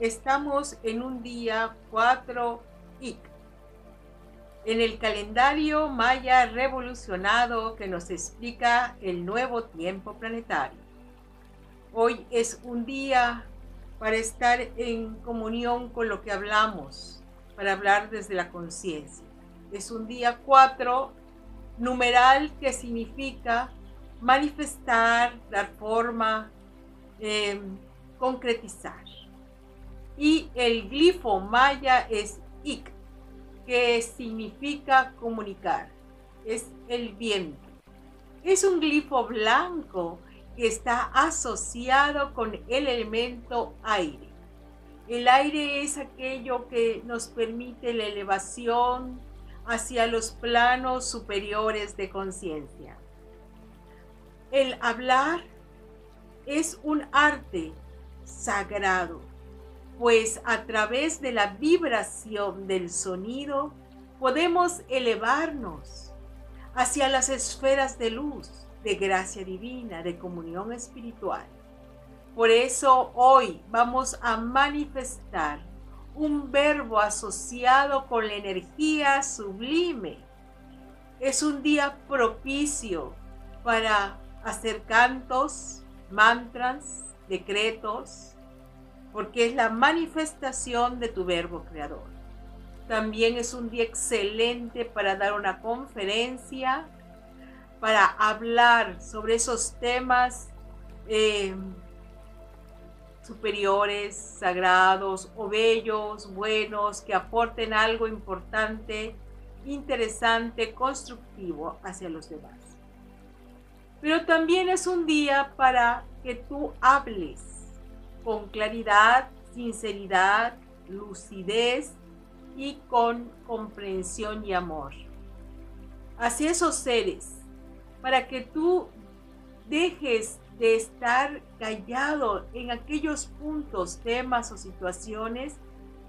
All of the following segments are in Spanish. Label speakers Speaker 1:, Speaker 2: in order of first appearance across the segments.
Speaker 1: estamos en un día 4 IC, en el calendario maya revolucionado que nos explica el nuevo tiempo planetario. Hoy es un día para estar en comunión con lo que hablamos, para hablar desde la conciencia. Es un día 4, numeral que significa manifestar, dar forma, em, concretizar. Y el glifo maya es ik, que significa comunicar, es el viento. Es un glifo blanco que está asociado con el elemento aire. El aire es aquello que nos permite la elevación hacia los planos superiores de conciencia. El hablar es un arte sagrado, pues a través de la vibración del sonido podemos elevarnos hacia las esferas de luz, de gracia divina, de comunión espiritual. Por eso hoy vamos a manifestar un verbo asociado con la energía sublime. Es un día propicio para hacer cantos, mantras, decretos, porque es la manifestación de tu verbo creador. También es un día excelente para dar una conferencia, para hablar sobre esos temas eh, superiores, sagrados o bellos, buenos, que aporten algo importante, interesante, constructivo hacia los demás. Pero también es un día para que tú hables con claridad, sinceridad, lucidez y con comprensión y amor. Hacia esos seres, para que tú dejes de estar callado en aquellos puntos, temas o situaciones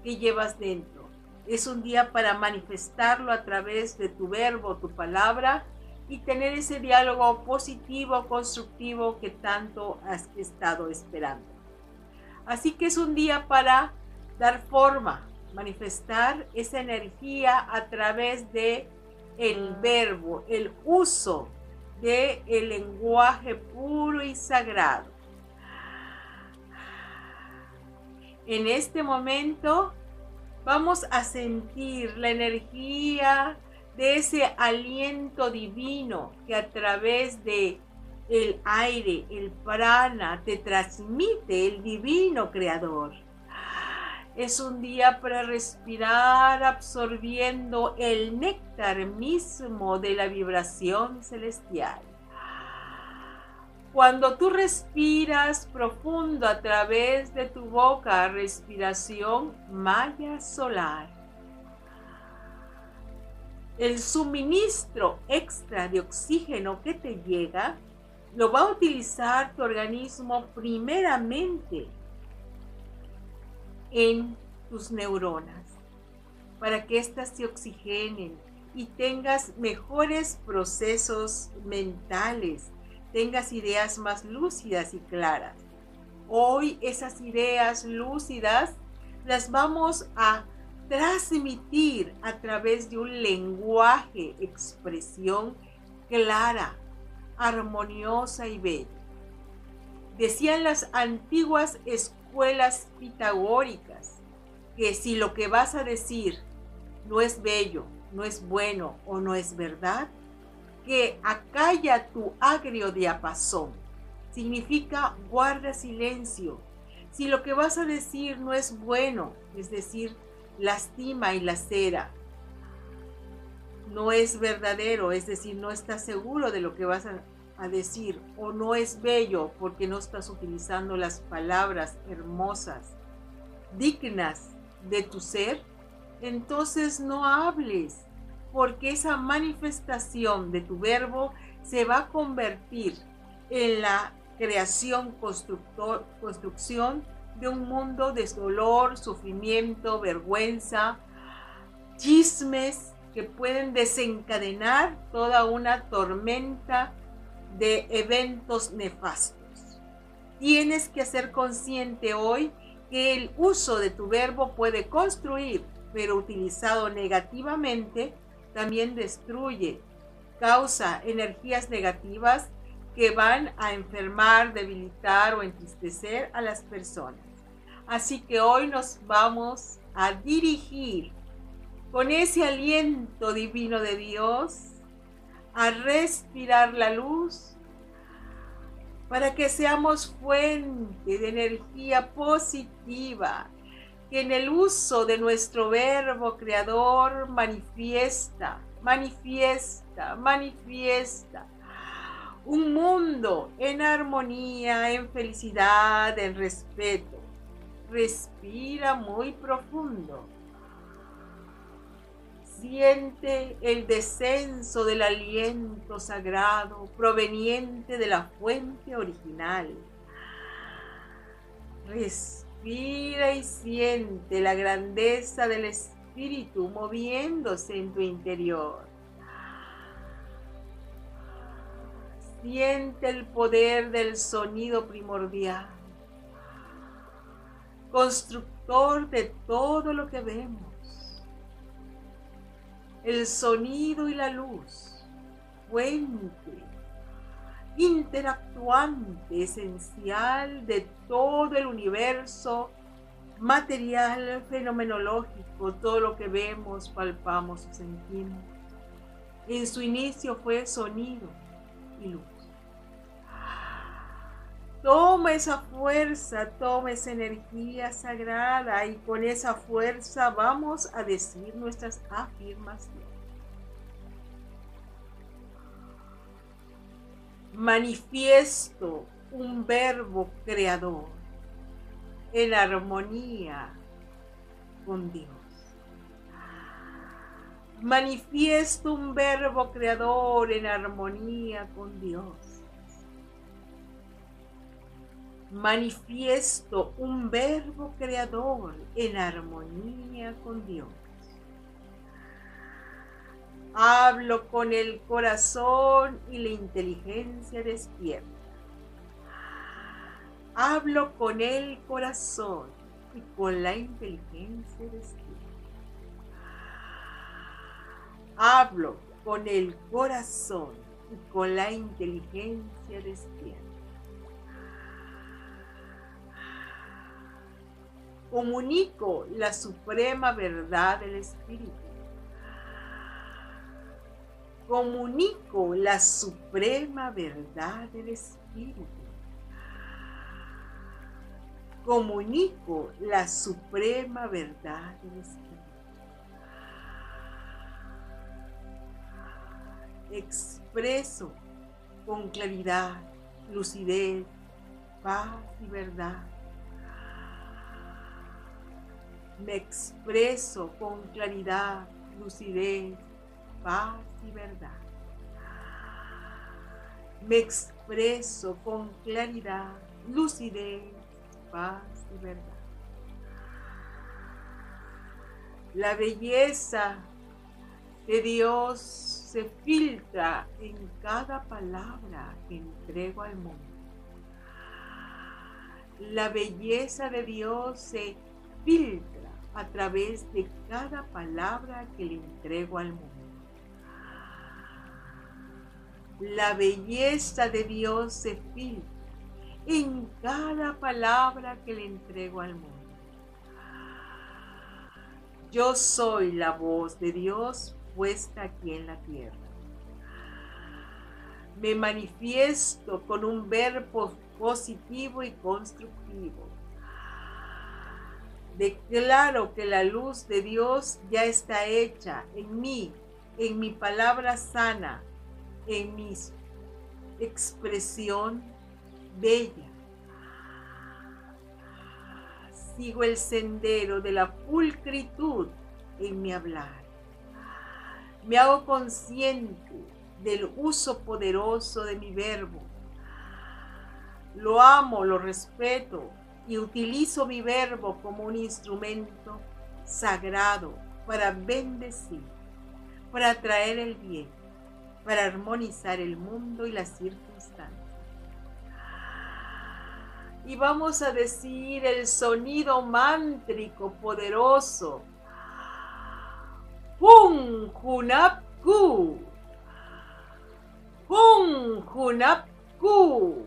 Speaker 1: que llevas dentro. Es un día para manifestarlo a través de tu verbo, tu palabra y tener ese diálogo positivo, constructivo que tanto has estado esperando. Así que es un día para dar forma, manifestar esa energía a través de el verbo, el uso de el lenguaje puro y sagrado. En este momento vamos a sentir la energía de ese aliento divino que a través de el aire, el prana, te transmite el divino creador. Es un día para respirar absorbiendo el néctar mismo de la vibración celestial. Cuando tú respiras profundo a través de tu boca, respiración maya solar. El suministro extra de oxígeno que te llega lo va a utilizar tu organismo primeramente en tus neuronas para que éstas se oxigenen y tengas mejores procesos mentales, tengas ideas más lúcidas y claras. Hoy esas ideas lúcidas las vamos a transmitir a través de un lenguaje, expresión clara, armoniosa y bella. Decían las antiguas escuelas pitagóricas que si lo que vas a decir no es bello, no es bueno o no es verdad, que acalla tu agrio diapasón. Significa guarda silencio. Si lo que vas a decir no es bueno, es decir, lastima y lacera, no es verdadero, es decir, no estás seguro de lo que vas a, decir, o no es bello porque no estás utilizando las palabras hermosas, dignas de tu ser, entonces no hables, porque esa manifestación de tu verbo se va a convertir en la creación, construcción de un mundo de dolor, sufrimiento, vergüenza, chismes, que pueden desencadenar toda una tormenta de eventos nefastos. Tienes que ser consciente hoy que el uso de tu verbo puede construir, pero utilizado negativamente, también destruye, causa energías negativas que van a enfermar, debilitar o entristecer a las personas. Así que hoy nos vamos a dirigir con ese aliento divino de Dios a respirar la luz para que seamos fuente de energía positiva que en el uso de nuestro verbo creador manifiesta, manifiesta, manifiesta un mundo en armonía, en felicidad, en respeto. Respira muy profundo. Siente el descenso del aliento sagrado proveniente de la fuente original. Respira y siente la grandeza del Espíritu moviéndose en tu interior. Siente el poder del sonido primordial, constructor de todo lo que vemos el sonido y la luz, fuente, interactuante, esencial de todo el universo material, fenomenológico, todo lo que vemos, palpamos y sentimos. En su inicio fue sonido y luz. Toma esa fuerza, toma esa energía sagrada y con esa fuerza vamos a decir nuestras afirmaciones. Manifiesto un verbo creador en armonía con Dios. Manifiesto un verbo creador en armonía con Dios manifiesto un verbo creador en armonía con Dios. Hablo con el corazón y la inteligencia despierta. Hablo con el corazón y con la inteligencia despierta. Hablo con el corazón y con la inteligencia despierta. Comunico la suprema verdad del Espíritu. Comunico la suprema verdad del Espíritu. Comunico la suprema verdad del Espíritu. Expreso con claridad, lucidez, paz y verdad me expreso con claridad, lucidez, paz y verdad. Me expreso con claridad, lucidez, paz y verdad. La belleza de Dios se filtra en cada palabra que entrego al mundo. La belleza de Dios se filtra a través de cada palabra que le entrego al mundo. La belleza de Dios se filtra en cada palabra que le entrego al mundo. Yo soy la voz de Dios puesta aquí en la tierra. Me manifiesto con un verbo positivo y constructivo Declaro que la luz de Dios ya está hecha en mí, en mi palabra sana, en mi expresión bella. Sigo el sendero de la pulcritud en mi hablar. Me hago consciente del uso poderoso de mi verbo. Lo amo, lo respeto, y utilizo mi verbo como un instrumento sagrado para bendecir, para traer el bien, para armonizar el mundo y las circunstancias. y vamos a decir el sonido mántrico poderoso. Pum Hunapku. Pum Hunapku.